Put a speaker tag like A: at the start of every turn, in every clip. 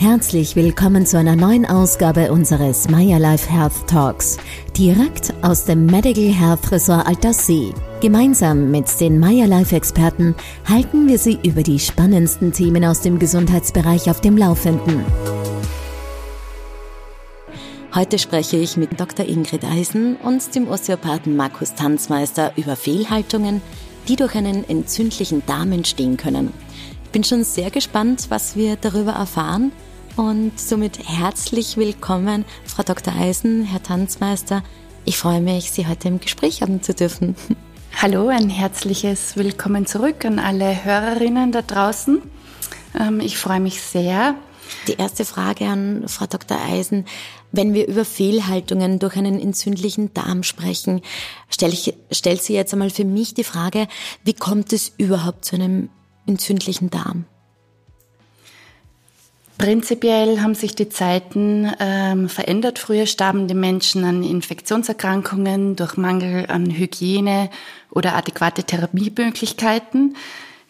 A: Herzlich willkommen zu einer neuen Ausgabe unseres Maya Life Health Talks, direkt aus dem Medical Health Resort Alterssee. Gemeinsam mit den Maya Life Experten halten wir Sie über die spannendsten Themen aus dem Gesundheitsbereich auf dem Laufenden. Heute spreche ich mit Dr. Ingrid Eisen und dem Osteopathen Markus Tanzmeister über Fehlhaltungen, die durch einen entzündlichen Darm entstehen können. Ich bin schon sehr gespannt, was wir darüber erfahren und somit herzlich willkommen, Frau Dr. Eisen, Herr Tanzmeister. Ich freue mich, Sie heute im Gespräch haben zu dürfen.
B: Hallo, ein herzliches Willkommen zurück an alle Hörerinnen da draußen. Ähm, ich freue mich sehr.
A: Die erste Frage an Frau Dr. Eisen. Wenn wir über Fehlhaltungen durch einen entzündlichen Darm sprechen, stelle ich, stellt sie jetzt einmal für mich die Frage, wie kommt es überhaupt zu einem entzündlichen Darm?
B: Prinzipiell haben sich die Zeiten ähm, verändert. Früher starben die Menschen an Infektionserkrankungen durch Mangel an Hygiene oder adäquate Therapiemöglichkeiten.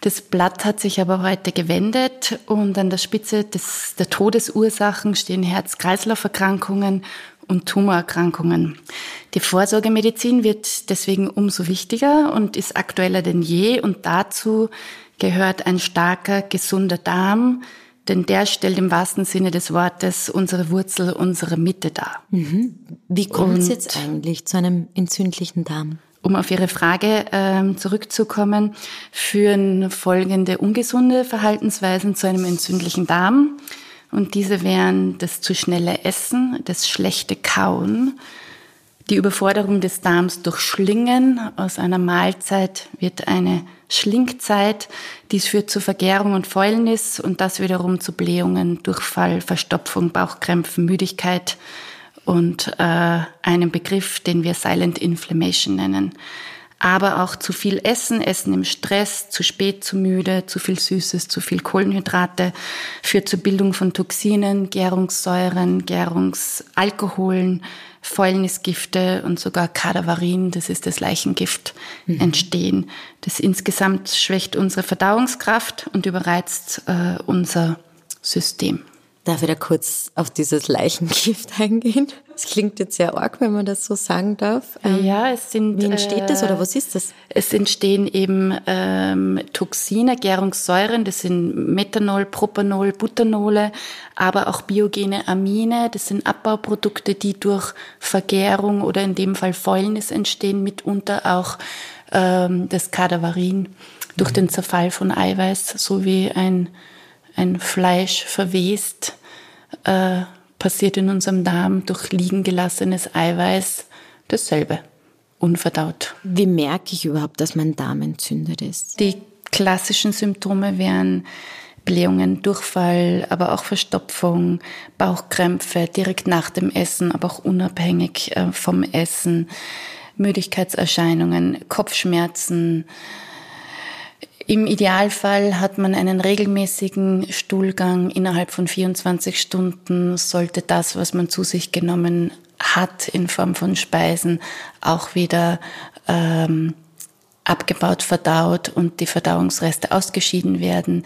B: Das Blatt hat sich aber heute gewendet und an der Spitze des, der Todesursachen stehen Herz-Kreislauf-Erkrankungen und Tumorerkrankungen. Die Vorsorgemedizin wird deswegen umso wichtiger und ist aktueller denn je und dazu gehört ein starker, gesunder Darm, denn der stellt im wahrsten Sinne des Wortes unsere Wurzel, unsere Mitte dar.
A: Mhm. Wie kommt es jetzt eigentlich zu einem entzündlichen Darm?
B: Um auf Ihre Frage ähm, zurückzukommen, führen folgende ungesunde Verhaltensweisen zu einem entzündlichen Darm. Und diese wären das zu schnelle Essen, das schlechte Kauen, die Überforderung des Darms durch Schlingen. Aus einer Mahlzeit wird eine Schlingzeit. Dies führt zu Vergärung und Fäulnis und das wiederum zu Blähungen, Durchfall, Verstopfung, Bauchkrämpfen, Müdigkeit und äh, einem Begriff, den wir Silent Inflammation nennen. Aber auch zu viel Essen, Essen im Stress, zu spät, zu müde, zu viel Süßes, zu viel Kohlenhydrate führt zur Bildung von Toxinen, Gärungssäuren, Gärungsalkoholen, Fäulnisgifte und sogar Kadaverin, das ist das Leichengift, mhm. entstehen. Das insgesamt schwächt unsere Verdauungskraft und überreizt äh, unser System.
A: Darf ich da kurz auf dieses Leichengift eingehen? Das klingt jetzt sehr arg, wenn man das so sagen darf.
B: Ähm, ja, es sind.
A: Wie entsteht äh, das oder was ist das?
B: Es entstehen eben ähm, Toxine, Gärungssäuren, das sind Methanol, Propanol, Butanole, aber auch biogene Amine, das sind Abbauprodukte, die durch Vergärung oder in dem Fall Fäulnis entstehen, mitunter auch ähm, das Kadaverin durch den Zerfall von Eiweiß, so wie ein, ein Fleisch verwest äh, passiert in unserem Darm durch liegen gelassenes Eiweiß dasselbe, unverdaut.
A: Wie merke ich überhaupt, dass mein Darm entzündet ist?
B: Die klassischen Symptome wären Blähungen, Durchfall, aber auch Verstopfung, Bauchkrämpfe direkt nach dem Essen, aber auch unabhängig äh, vom Essen, Müdigkeitserscheinungen, Kopfschmerzen, im Idealfall hat man einen regelmäßigen Stuhlgang innerhalb von 24 Stunden, sollte das, was man zu sich genommen hat in Form von Speisen, auch wieder ähm, abgebaut, verdaut und die Verdauungsreste ausgeschieden werden.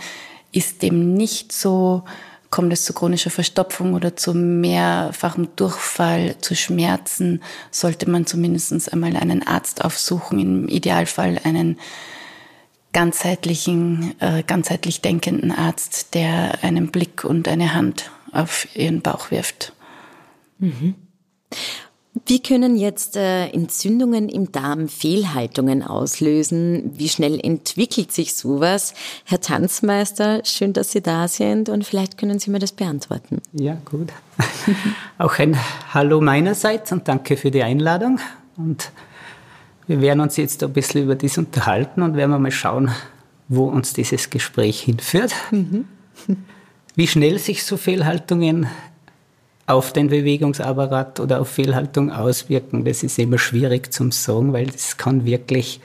B: Ist dem nicht so, kommt es zu chronischer Verstopfung oder zu mehrfachem Durchfall, zu Schmerzen, sollte man zumindest einmal einen Arzt aufsuchen, im Idealfall einen ganzheitlichen, äh, ganzheitlich denkenden Arzt, der einen Blick und eine Hand auf ihren Bauch wirft.
A: Mhm. Wie können jetzt äh, Entzündungen im Darm Fehlhaltungen auslösen? Wie schnell entwickelt sich sowas? Herr Tanzmeister, schön, dass Sie da sind und vielleicht können Sie mir das beantworten.
C: Ja, gut. Auch ein Hallo meinerseits und danke für die Einladung. Und wir werden uns jetzt ein bisschen über das unterhalten und werden mal schauen, wo uns dieses Gespräch hinführt. Mhm. Wie schnell sich so Fehlhaltungen auf den Bewegungsapparat oder auf Fehlhaltung auswirken, das ist immer schwierig zu sagen, weil das kann wirklich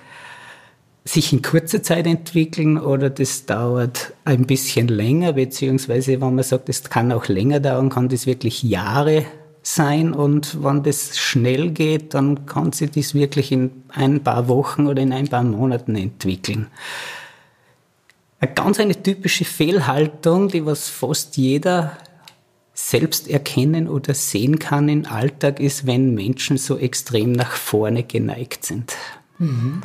C: sich in kurzer Zeit entwickeln oder das dauert ein bisschen länger, beziehungsweise wenn man sagt, es kann auch länger dauern, kann das wirklich Jahre sein und wenn das schnell geht, dann kann sich das wirklich in ein paar Wochen oder in ein paar Monaten entwickeln. Eine ganz eine typische Fehlhaltung, die was fast jeder selbst erkennen oder sehen kann im Alltag, ist, wenn Menschen so extrem nach vorne geneigt sind. Mhm.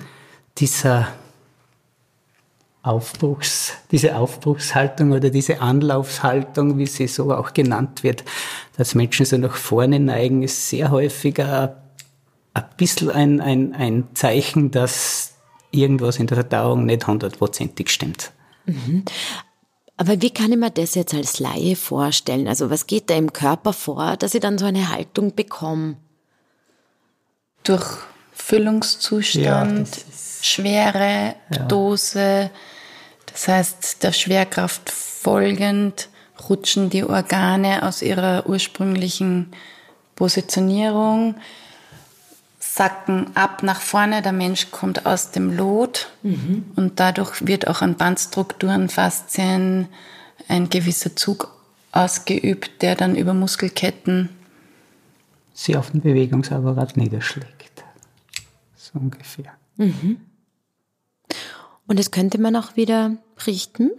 C: Dieser Aufbruchs, diese Aufbruchshaltung oder diese Anlaufshaltung, wie sie so auch genannt wird, dass Menschen so nach vorne neigen, ist sehr häufig ein, ein bisschen ein, ein, ein Zeichen, dass irgendwas in der Verdauung nicht hundertprozentig stimmt.
A: Mhm. Aber wie kann ich mir das jetzt als Laie vorstellen? Also was geht da im Körper vor, dass ich dann so eine Haltung bekomme?
B: Durch Füllungszustand, ja, Schwere, ja. Dose, das heißt der Schwerkraft folgend rutschen die Organe aus ihrer ursprünglichen Positionierung sacken ab nach vorne, der Mensch kommt aus dem Lot mhm. und dadurch wird auch an Bandstrukturen, Faszien ein gewisser Zug ausgeübt, der dann über Muskelketten
C: sie auf den Bewegungsapparat niederschlägt. So ungefähr. Mhm.
A: Und das könnte man auch wieder richten?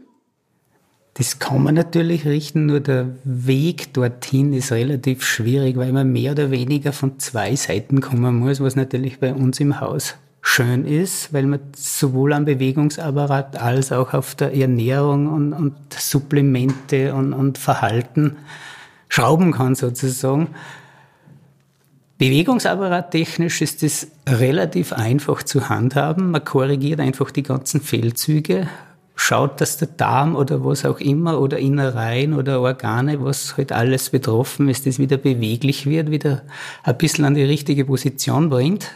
C: Das kann man natürlich richten, nur der Weg dorthin ist relativ schwierig, weil man mehr oder weniger von zwei Seiten kommen muss, was natürlich bei uns im Haus schön ist, weil man sowohl am Bewegungsapparat als auch auf der Ernährung und, und Supplemente und, und Verhalten schrauben kann sozusagen. Bewegungsapparat technisch ist es relativ einfach zu handhaben. Man korrigiert einfach die ganzen Fehlzüge schaut, dass der Darm oder was auch immer oder Innereien oder Organe, was halt alles betroffen ist, das wieder beweglich wird, wieder ein bisschen an die richtige Position bringt.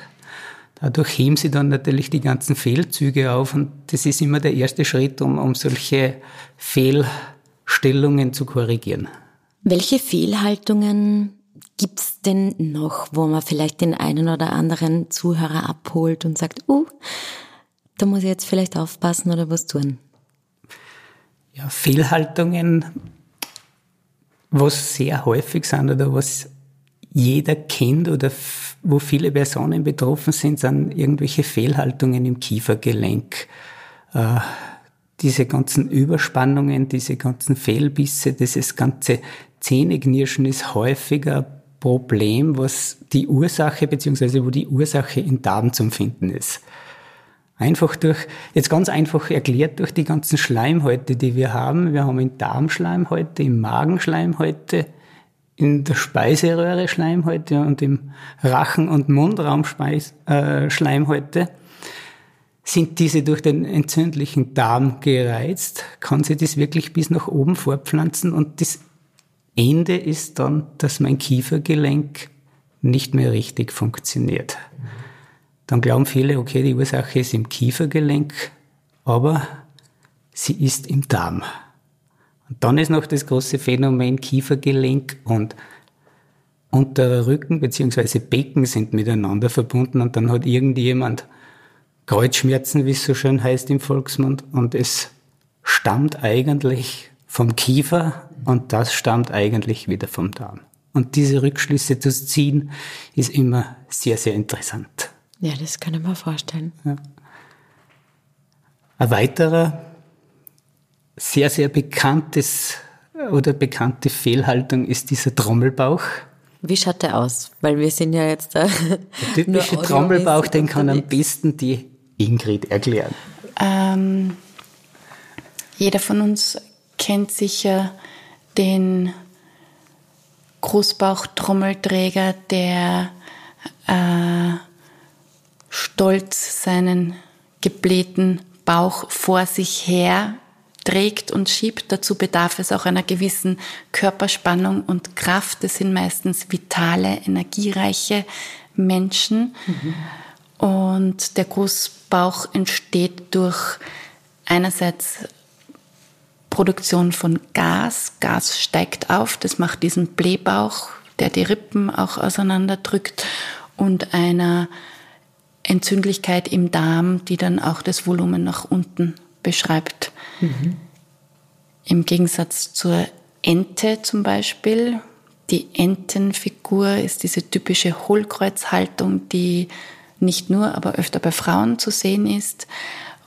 C: Dadurch heben sie dann natürlich die ganzen Fehlzüge auf und das ist immer der erste Schritt, um, um solche Fehlstellungen zu korrigieren.
A: Welche Fehlhaltungen gibt's denn noch, wo man vielleicht den einen oder anderen Zuhörer abholt und sagt, uh, da muss ich jetzt vielleicht aufpassen oder was tun?
C: Ja, Fehlhaltungen, was sehr häufig sind oder was jeder kennt oder wo viele Personen betroffen sind, sind irgendwelche Fehlhaltungen im Kiefergelenk. Äh, diese ganzen Überspannungen, diese ganzen Fehlbisse, dieses ganze Zähneknirschen ist häufiger Problem, was die Ursache, beziehungsweise wo die Ursache in Darm zum Finden ist. Einfach durch, jetzt ganz einfach erklärt durch die ganzen Schleimhäute, die wir haben. Wir haben in Darmschleimhäute, im Magenschleimhäute, in der Speiseröhre Schleimhäute und im Rachen- und Mundraum äh. Sind diese durch den entzündlichen Darm gereizt, kann sich das wirklich bis nach oben fortpflanzen und das Ende ist dann, dass mein Kiefergelenk nicht mehr richtig funktioniert. Dann glauben viele, okay, die Ursache ist im Kiefergelenk, aber sie ist im Darm. Und dann ist noch das große Phänomen Kiefergelenk und unterer Rücken bzw. Becken sind miteinander verbunden und dann hat irgendjemand Kreuzschmerzen, wie es so schön heißt im Volksmund, und es stammt eigentlich vom Kiefer und das stammt eigentlich wieder vom Darm. Und diese Rückschlüsse zu ziehen, ist immer sehr, sehr interessant.
A: Ja, das kann ich mir vorstellen. Ja.
C: Ein weiterer sehr, sehr bekanntes oder bekannte Fehlhaltung ist dieser Trommelbauch.
A: Wie schaut der aus? Weil wir sind ja jetzt da.
C: Der typische Trommelbauch, den kann am besten die Ingrid erklären.
B: Ähm, jeder von uns kennt sicher den Großbauchtrommelträger, der äh, stolz seinen geblähten Bauch vor sich her trägt und schiebt. Dazu bedarf es auch einer gewissen Körperspannung und Kraft. Das sind meistens vitale, energiereiche Menschen. Mhm. Und der Großbauch entsteht durch einerseits Produktion von Gas. Gas steigt auf, das macht diesen Blähbauch, der die Rippen auch auseinanderdrückt und einer Entzündlichkeit im Darm, die dann auch das Volumen nach unten beschreibt. Mhm. Im Gegensatz zur Ente zum Beispiel. Die Entenfigur ist diese typische Hohlkreuzhaltung, die nicht nur, aber öfter bei Frauen zu sehen ist,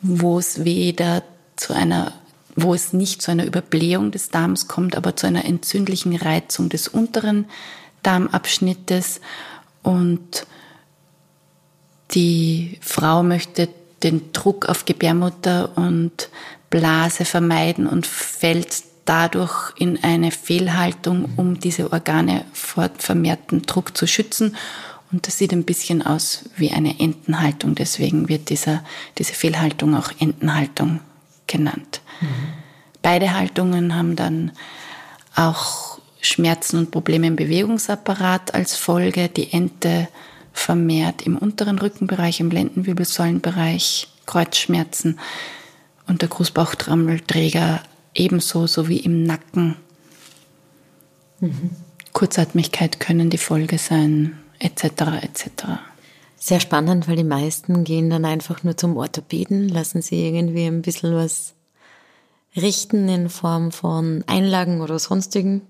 B: wo es weder zu einer wo es nicht zu einer Überblähung des Darms kommt, aber zu einer entzündlichen Reizung des unteren Darmabschnittes. Und die Frau möchte den Druck auf Gebärmutter und Blase vermeiden und fällt dadurch in eine Fehlhaltung, um diese Organe vor vermehrten Druck zu schützen. Und das sieht ein bisschen aus wie eine Entenhaltung. Deswegen wird dieser, diese Fehlhaltung auch Entenhaltung genannt. Mhm. Beide Haltungen haben dann auch Schmerzen und Probleme im Bewegungsapparat als Folge. Die Ente vermehrt im unteren Rückenbereich, im Lendenwirbelsäulenbereich Kreuzschmerzen und der Großbauchtrommelträger ebenso, sowie im Nacken. Mhm. Kurzatmigkeit können die Folge sein, etc. etc.
A: Sehr spannend, weil die meisten gehen dann einfach nur zum Orthopäden, lassen sie irgendwie ein bisschen was richten in Form von Einlagen oder sonstigen.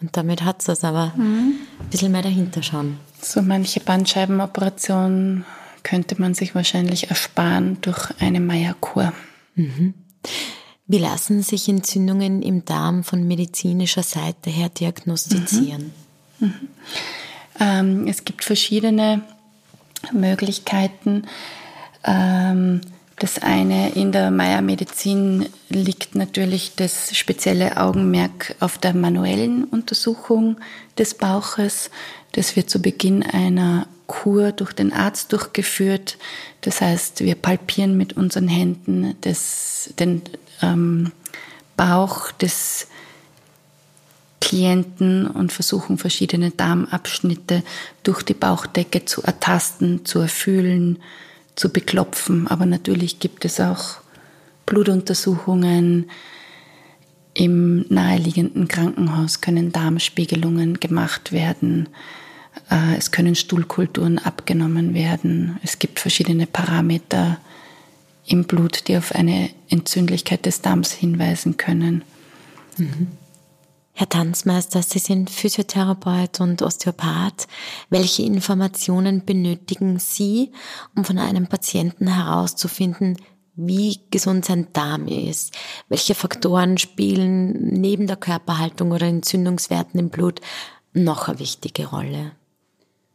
A: Und damit hat es das aber mhm. ein bisschen mehr dahinter schauen.
B: So manche Bandscheibenoperation könnte man sich wahrscheinlich ersparen durch eine Meierkur. Mhm.
A: Wie lassen sich Entzündungen im Darm von medizinischer Seite her diagnostizieren? Mhm. Mhm.
B: Ähm, es gibt verschiedene Möglichkeiten. Ähm, das eine in der Meiermedizin liegt natürlich das spezielle Augenmerk auf der manuellen Untersuchung des Bauches. Das wird zu Beginn einer Kur durch den Arzt durchgeführt. Das heißt, wir palpieren mit unseren Händen das, den ähm, Bauch des Klienten und versuchen verschiedene Darmabschnitte durch die Bauchdecke zu ertasten, zu erfühlen, zu beklopfen. Aber natürlich gibt es auch Blutuntersuchungen. Im naheliegenden Krankenhaus können Darmspiegelungen gemacht werden. Äh, es können Stuhlkulturen abgenommen werden. Es gibt verschiedene Parameter im Blut, die auf eine Entzündlichkeit des Darms hinweisen können.
A: Mhm. Herr Tanzmeister, Sie sind Physiotherapeut und Osteopath. Welche Informationen benötigen Sie, um von einem Patienten herauszufinden, wie gesund sein Darm ist? Welche Faktoren spielen neben der Körperhaltung oder Entzündungswerten im Blut noch eine wichtige Rolle?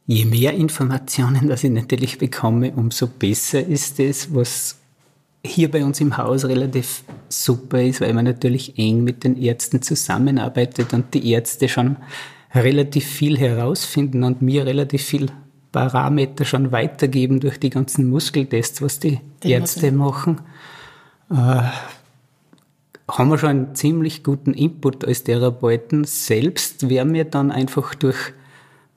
C: Je mehr Informationen, das ich natürlich bekomme, umso besser ist es, was hier bei uns im Haus relativ super ist, weil man natürlich eng mit den Ärzten zusammenarbeitet und die Ärzte schon relativ viel herausfinden und mir relativ viel Parameter schon weitergeben durch die ganzen Muskeltests, was die Den Ärzte machen. Äh, haben wir schon einen ziemlich guten Input als Therapeuten. Selbst werden wir dann einfach durch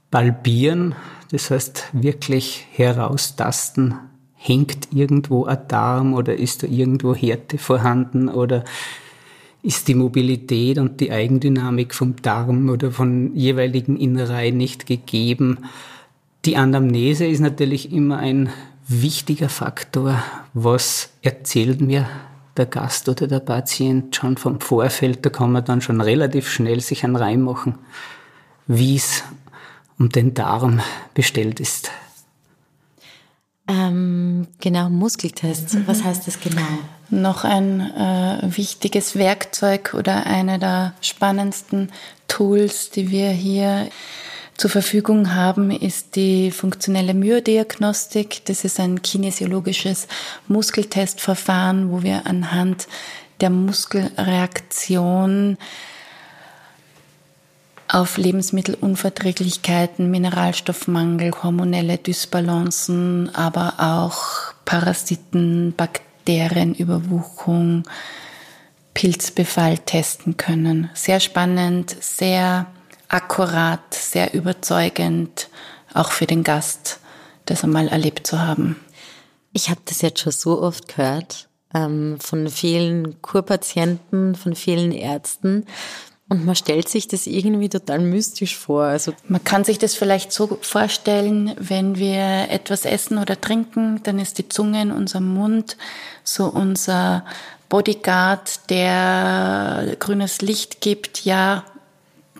C: Palpieren, das heißt wirklich heraustasten, hängt irgendwo ein Darm oder ist da irgendwo Härte vorhanden oder ist die Mobilität und die Eigendynamik vom Darm oder von jeweiligen Innereien nicht gegeben. Die Anamnese ist natürlich immer ein wichtiger Faktor. Was erzählt mir der Gast oder der Patient schon vom Vorfeld? Da kann man dann schon relativ schnell sich einen Reim machen, wie es um den Darm bestellt ist.
A: Ähm, genau, Muskeltest. Mhm. Was heißt das genau?
B: Noch ein äh, wichtiges Werkzeug oder eine der spannendsten Tools, die wir hier zur Verfügung haben, ist die funktionelle Myodiagnostik. Das ist ein kinesiologisches Muskeltestverfahren, wo wir anhand der Muskelreaktion auf Lebensmittelunverträglichkeiten, Mineralstoffmangel, hormonelle Dysbalancen, aber auch Parasiten, Bakterienüberwuchung, Pilzbefall testen können. Sehr spannend, sehr akkurat, sehr überzeugend, auch für den Gast, das einmal erlebt zu haben.
A: Ich habe das jetzt schon so oft gehört ähm, von vielen Kurpatienten, von vielen Ärzten, und man stellt sich das irgendwie total mystisch vor.
B: Also man kann sich das vielleicht so vorstellen, wenn wir etwas essen oder trinken, dann ist die Zunge in unserem Mund so unser Bodyguard, der grünes Licht gibt. Ja,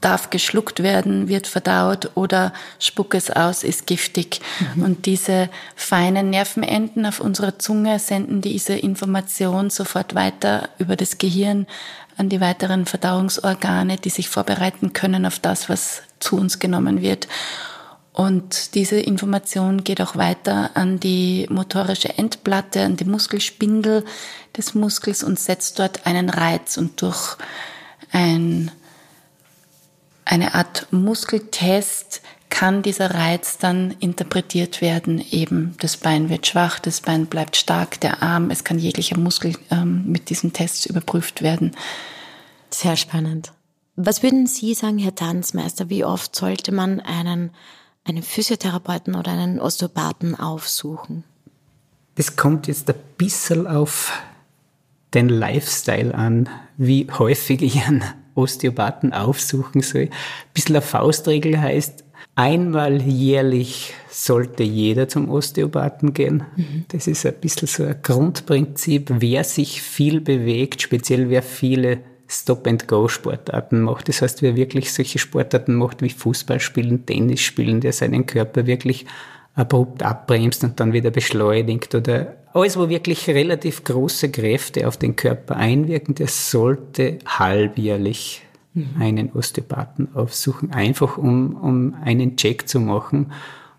B: darf geschluckt werden, wird verdaut oder spuck es aus, ist giftig. Mhm. Und diese feinen Nervenenden auf unserer Zunge senden diese Information sofort weiter über das Gehirn an die weiteren Verdauungsorgane, die sich vorbereiten können auf das, was zu uns genommen wird. Und diese Information geht auch weiter an die motorische Endplatte, an die Muskelspindel des Muskels und setzt dort einen Reiz. Und durch ein eine Art Muskeltest kann dieser Reiz dann interpretiert werden. Eben das Bein wird schwach, das Bein bleibt stark, der Arm, es kann jeglicher Muskel ähm, mit diesen Tests überprüft werden.
A: Sehr spannend. Was würden Sie sagen, Herr Tanzmeister, wie oft sollte man einen, einen Physiotherapeuten oder einen Osteopathen aufsuchen?
C: Das kommt jetzt ein bisschen auf den Lifestyle an, wie häufig ich einen Osteopathen aufsuchen soll. Ein bisschen eine Faustregel heißt, einmal jährlich sollte jeder zum Osteopathen gehen. Mhm. Das ist ein bisschen so ein Grundprinzip. Wer sich viel bewegt, speziell wer viele Stop-and-Go-Sportarten macht. Das heißt, wer wirklich solche Sportarten macht wie Fußball spielen, Tennis spielen, der seinen Körper wirklich abrupt abbremst und dann wieder beschleunigt oder alles, wo wirklich relativ große Kräfte auf den Körper einwirken, der sollte halbjährlich mhm. einen Osteopathen aufsuchen, einfach um, um einen Check zu machen,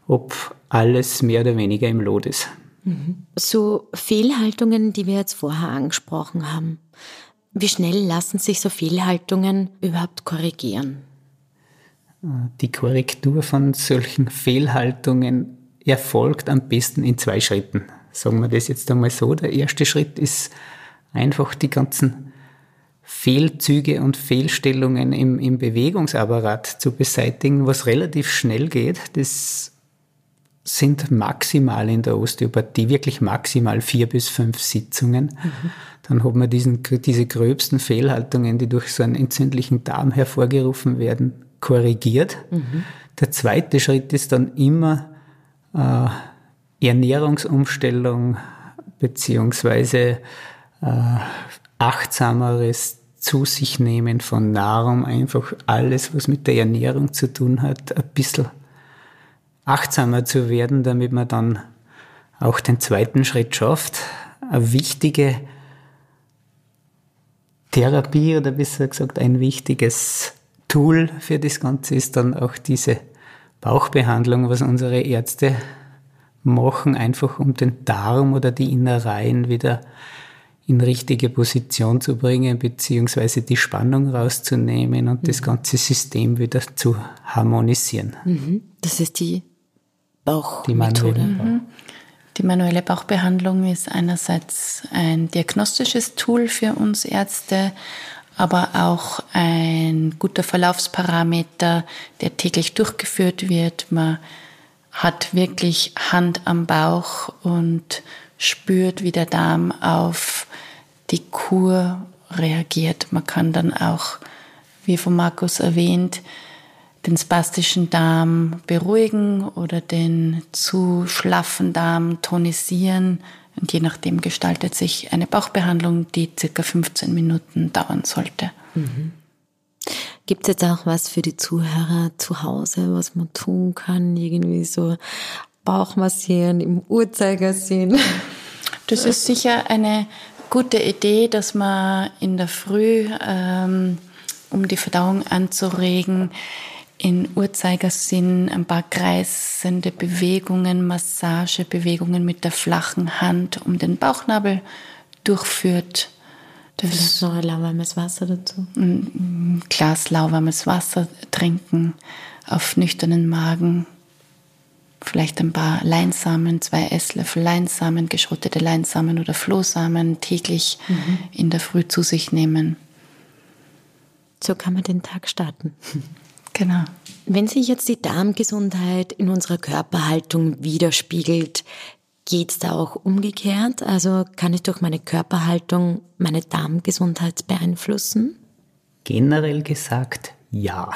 C: ob alles mehr oder weniger im Lot ist.
A: Mhm. So Fehlhaltungen, die wir jetzt vorher angesprochen haben, wie schnell lassen sich so Fehlhaltungen überhaupt korrigieren?
C: Die Korrektur von solchen Fehlhaltungen erfolgt am besten in zwei Schritten. Sagen wir das jetzt einmal so. Der erste Schritt ist einfach die ganzen Fehlzüge und Fehlstellungen im, im Bewegungsapparat zu beseitigen, was relativ schnell geht. Das sind maximal in der Osteopathie, wirklich maximal vier bis fünf Sitzungen. Mhm. Dann hat man diesen, diese gröbsten Fehlhaltungen, die durch so einen entzündlichen Darm hervorgerufen werden, korrigiert. Mhm. Der zweite Schritt ist dann immer äh, Ernährungsumstellung beziehungsweise äh, achtsameres zu sich nehmen von Nahrung, einfach alles, was mit der Ernährung zu tun hat, ein bisschen achtsamer zu werden, damit man dann auch den zweiten Schritt schafft. Eine wichtige Therapie oder besser gesagt ein wichtiges Tool für das Ganze ist dann auch diese Bauchbehandlung, was unsere Ärzte machen, einfach um den Darm oder die Innereien wieder in richtige Position zu bringen, beziehungsweise die Spannung rauszunehmen und mhm. das ganze System wieder zu harmonisieren.
A: Mhm. Das ist die Bauchmethode. Die
B: mhm. Die manuelle Bauchbehandlung ist einerseits ein diagnostisches Tool für uns Ärzte, aber auch ein guter Verlaufsparameter, der täglich durchgeführt wird. Man hat wirklich Hand am Bauch und spürt, wie der Darm auf die Kur reagiert. Man kann dann auch, wie von Markus erwähnt, den spastischen Darm beruhigen oder den zu schlaffen Darm tonisieren und je nachdem gestaltet sich eine Bauchbehandlung, die circa 15 Minuten dauern sollte. Mhm.
A: Gibt es jetzt auch was für die Zuhörer zu Hause, was man tun kann? Irgendwie so Bauchmassieren im Uhrzeigersinn?
B: Das ist sicher eine gute Idee, dass man in der Früh, ähm, um die Verdauung anzuregen, in Uhrzeigersinn ein paar kreisende Bewegungen, Massagebewegungen mit der flachen Hand um den Bauchnabel durchführt.
A: Das ist noch ein lauwarmes Wasser dazu.
B: Ein Glas lauwarmes Wasser trinken auf nüchternen Magen. Vielleicht ein paar Leinsamen, zwei Esslöffel Leinsamen, geschrottete Leinsamen oder Flohsamen täglich mhm. in der Früh zu sich nehmen.
A: So kann man den Tag starten.
B: Genau.
A: Wenn sich jetzt die Darmgesundheit in unserer Körperhaltung widerspiegelt, geht es da auch umgekehrt? Also kann ich durch meine Körperhaltung meine Darmgesundheit beeinflussen?
C: Generell gesagt, ja.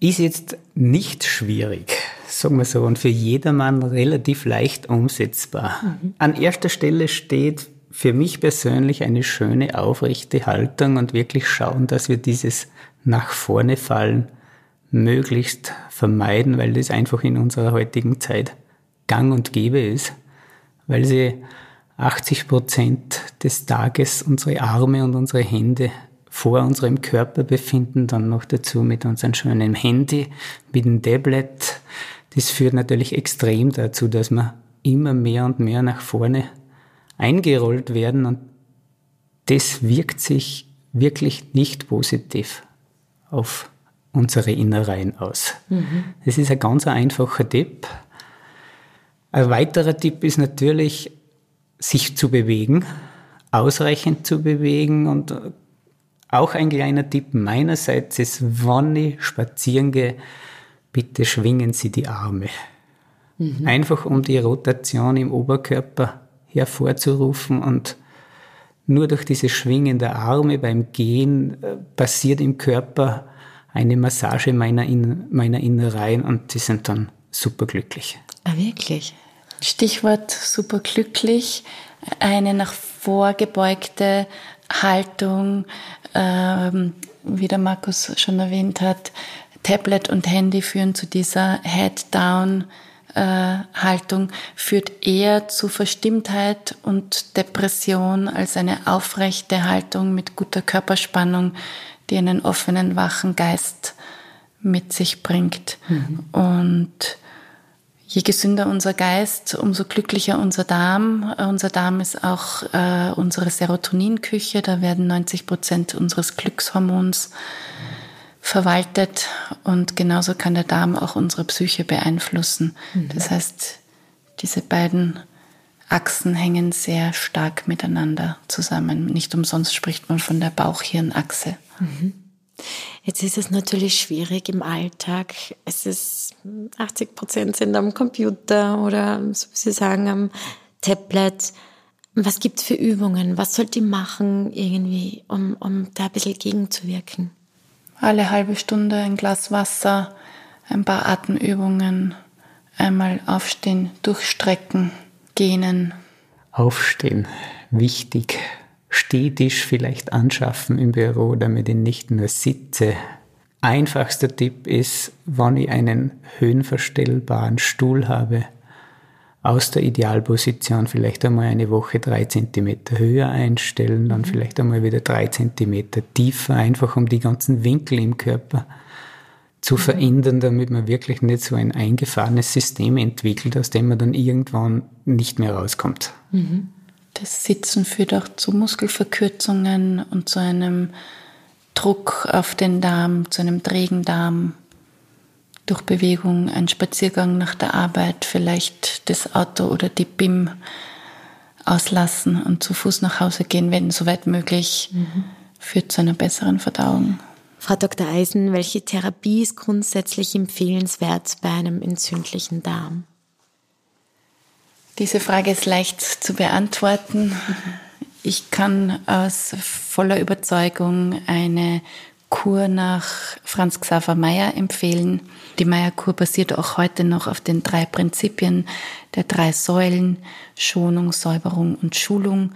C: Ist jetzt nicht schwierig, sagen wir so, und für jedermann relativ leicht umsetzbar. Mhm. An erster Stelle steht für mich persönlich eine schöne, aufrechte Haltung und wirklich schauen, dass wir dieses nach vorne fallen möglichst vermeiden, weil das einfach in unserer heutigen Zeit gang und gäbe ist, weil sie 80 Prozent des Tages unsere Arme und unsere Hände vor unserem Körper befinden, dann noch dazu mit unserem schönen Handy, mit dem Tablet. Das führt natürlich extrem dazu, dass wir immer mehr und mehr nach vorne eingerollt werden und das wirkt sich wirklich nicht positiv auf unsere Innereien aus. Mhm. Das ist ein ganz einfacher Tipp. Ein weiterer Tipp ist natürlich, sich zu bewegen, ausreichend zu bewegen und auch ein kleiner Tipp meinerseits ist, wann ich spazieren gehe, bitte schwingen Sie die Arme. Mhm. Einfach um die Rotation im Oberkörper hervorzurufen und nur durch dieses Schwingen der Arme beim Gehen äh, passiert im Körper eine Massage meiner, In meiner Innereien und die sind dann superglücklich.
B: Ah, wirklich? Stichwort superglücklich, eine nach vorgebeugte Haltung, ähm, wie der Markus schon erwähnt hat, Tablet und Handy führen zu dieser Head-Down- äh, führt eher zu Verstimmtheit und Depression als eine aufrechte Haltung mit guter Körperspannung, die einen offenen, wachen Geist mit sich bringt. Mhm. Und je gesünder unser Geist, umso glücklicher unser Darm. Unser Darm ist auch äh, unsere Serotoninküche. Da werden 90 Prozent unseres Glückshormons verwaltet und genauso kann der Darm auch unsere Psyche beeinflussen. Mhm. Das heißt, diese beiden Achsen hängen sehr stark miteinander zusammen. Nicht umsonst spricht man von der Bauchhirnachse.
A: Jetzt ist es natürlich schwierig im Alltag. Es ist 80 Prozent sind am Computer oder so wie Sie sagen am Tablet. Was gibt es für Übungen? Was sollte ich machen irgendwie, um, um da ein bisschen gegenzuwirken?
B: alle halbe Stunde ein Glas Wasser, ein paar Atemübungen, einmal aufstehen, durchstrecken, gähnen.
C: Aufstehen, wichtig. Stehtisch vielleicht anschaffen im Büro, damit ich nicht nur sitze. Einfachster Tipp ist, wenn ich einen höhenverstellbaren Stuhl habe, aus der Idealposition vielleicht einmal eine Woche drei Zentimeter höher einstellen, dann mhm. vielleicht einmal wieder drei Zentimeter tiefer, einfach um die ganzen Winkel im Körper zu mhm. verändern, damit man wirklich nicht so ein eingefahrenes System entwickelt, aus dem man dann irgendwann nicht mehr rauskommt.
B: Mhm. Das Sitzen führt auch zu Muskelverkürzungen und zu einem Druck auf den Darm, zu einem trägen Darm durch Bewegung, ein Spaziergang nach der Arbeit, vielleicht das Auto oder die BIM auslassen und zu Fuß nach Hause gehen, wenn soweit möglich, mhm. führt zu einer besseren Verdauung.
A: Frau Dr. Eisen, welche Therapie ist grundsätzlich empfehlenswert bei einem entzündlichen Darm?
B: Diese Frage ist leicht zu beantworten. Ich kann aus voller Überzeugung eine Kur nach Franz Xaver Meyer empfehlen. Die Meyer-Kur basiert auch heute noch auf den drei Prinzipien der drei Säulen Schonung, Säuberung und Schulung.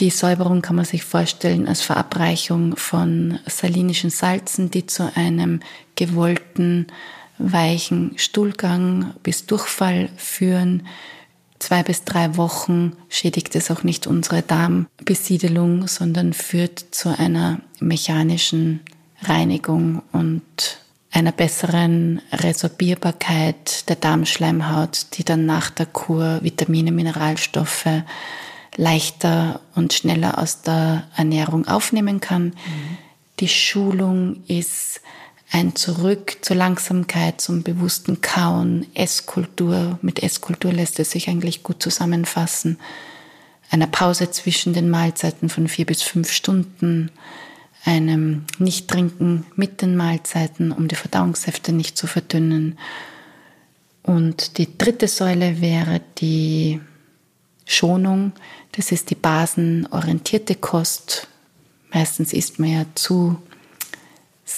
B: Die Säuberung kann man sich vorstellen als Verabreichung von salinischen Salzen, die zu einem gewollten, weichen Stuhlgang bis Durchfall führen zwei bis drei Wochen schädigt es auch nicht unsere Darmbesiedelung, sondern führt zu einer mechanischen Reinigung und einer besseren Resorbierbarkeit der Darmschleimhaut, die dann nach der Kur Vitamine, Mineralstoffe leichter und schneller aus der Ernährung aufnehmen kann. Mhm. Die Schulung ist ein Zurück zur Langsamkeit, zum bewussten Kauen, Esskultur. Mit Esskultur lässt es sich eigentlich gut zusammenfassen. Einer Pause zwischen den Mahlzeiten von vier bis fünf Stunden, einem Nicht-Trinken mit den Mahlzeiten, um die Verdauungssäfte nicht zu verdünnen. Und die dritte Säule wäre die Schonung. Das ist die basenorientierte Kost. Meistens isst man ja zu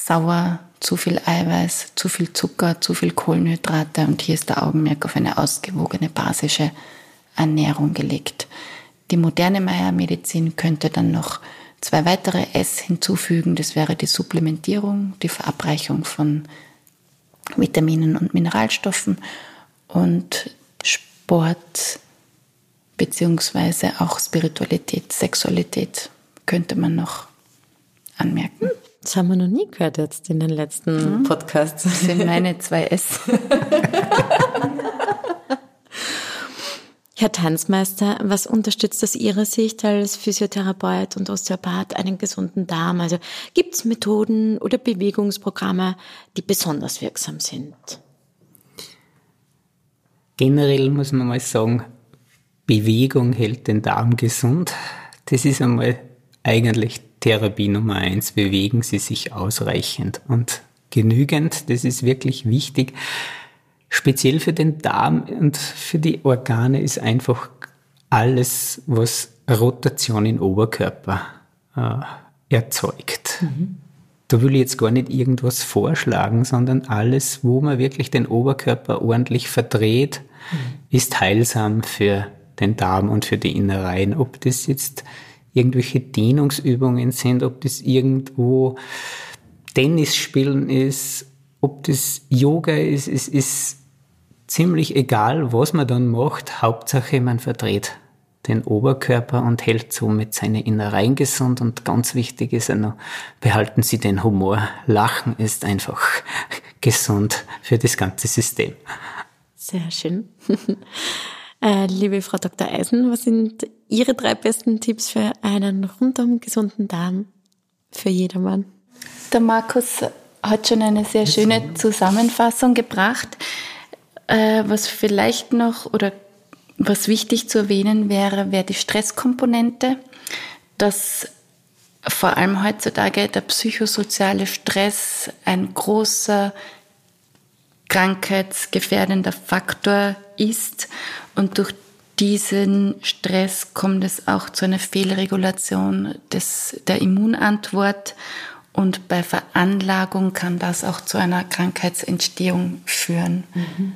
B: sauer, zu viel Eiweiß, zu viel Zucker, zu viel Kohlenhydrate und hier ist der Augenmerk auf eine ausgewogene basische Ernährung gelegt. Die moderne Meiermedizin könnte dann noch zwei weitere S hinzufügen. Das wäre die Supplementierung, die Verabreichung von Vitaminen und Mineralstoffen und Sport beziehungsweise auch Spiritualität, Sexualität könnte man noch anmerken.
A: Das haben wir noch nie gehört jetzt in den letzten mhm. Podcasts.
B: Das sind meine zwei S.
A: Herr Tanzmeister, was unterstützt aus Ihrer Sicht als Physiotherapeut und Osteopath einen gesunden Darm? Also gibt es Methoden oder Bewegungsprogramme, die besonders wirksam sind?
C: Generell muss man mal sagen, Bewegung hält den Darm gesund. Das ist einmal eigentlich Therapie Nummer eins. Bewegen Sie sich ausreichend und genügend. Das ist wirklich wichtig. Speziell für den Darm und für die Organe ist einfach alles, was Rotation im Oberkörper äh, erzeugt. Mhm. Da will ich jetzt gar nicht irgendwas vorschlagen, sondern alles, wo man wirklich den Oberkörper ordentlich verdreht, mhm. ist heilsam für den Darm und für die Innereien. Ob das jetzt irgendwelche Dehnungsübungen sind, ob das irgendwo Tennis spielen ist, ob das Yoga ist, es ist ziemlich egal, was man dann macht. Hauptsache, man verdreht den Oberkörper und hält somit seine Innereien gesund. Und ganz wichtig ist ja noch, behalten Sie den Humor. Lachen ist einfach gesund für das ganze System.
A: Sehr schön. Äh, liebe Frau Dr. Eisen, was sind Ihre drei besten Tipps für einen rundum gesunden Darm für jedermann?
B: Der Markus hat schon eine sehr schöne Zusammenfassung gebracht. Äh, was vielleicht noch oder was wichtig zu erwähnen wäre, wäre die Stresskomponente, dass vor allem heutzutage der psychosoziale Stress ein großer krankheitsgefährdender Faktor ist und durch diesen Stress kommt es auch zu einer Fehlregulation des, der Immunantwort und bei Veranlagung kann das auch zu einer Krankheitsentstehung führen. Mhm.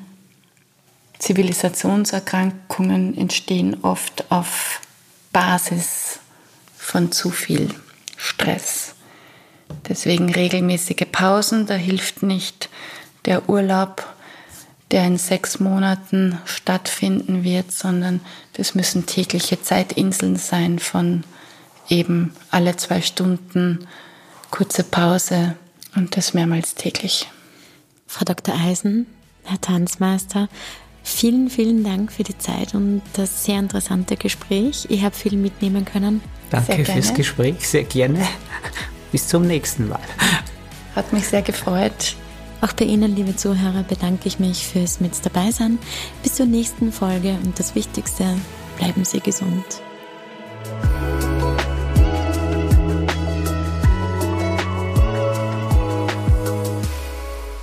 B: Zivilisationserkrankungen entstehen oft auf Basis von zu viel Stress. Deswegen regelmäßige Pausen, da hilft nicht der Urlaub, der in sechs Monaten stattfinden wird, sondern das müssen tägliche Zeitinseln sein von eben alle zwei Stunden kurze Pause und das mehrmals täglich.
A: Frau Dr. Eisen, Herr Tanzmeister, vielen, vielen Dank für die Zeit und das sehr interessante Gespräch. Ich habe viel mitnehmen können.
C: Danke fürs Gespräch, sehr gerne. Bis zum nächsten Mal.
B: Hat mich sehr gefreut.
A: Auch bei Ihnen, liebe Zuhörer, bedanke ich mich fürs Mit dabei sein. Bis zur nächsten Folge und das Wichtigste, bleiben Sie gesund.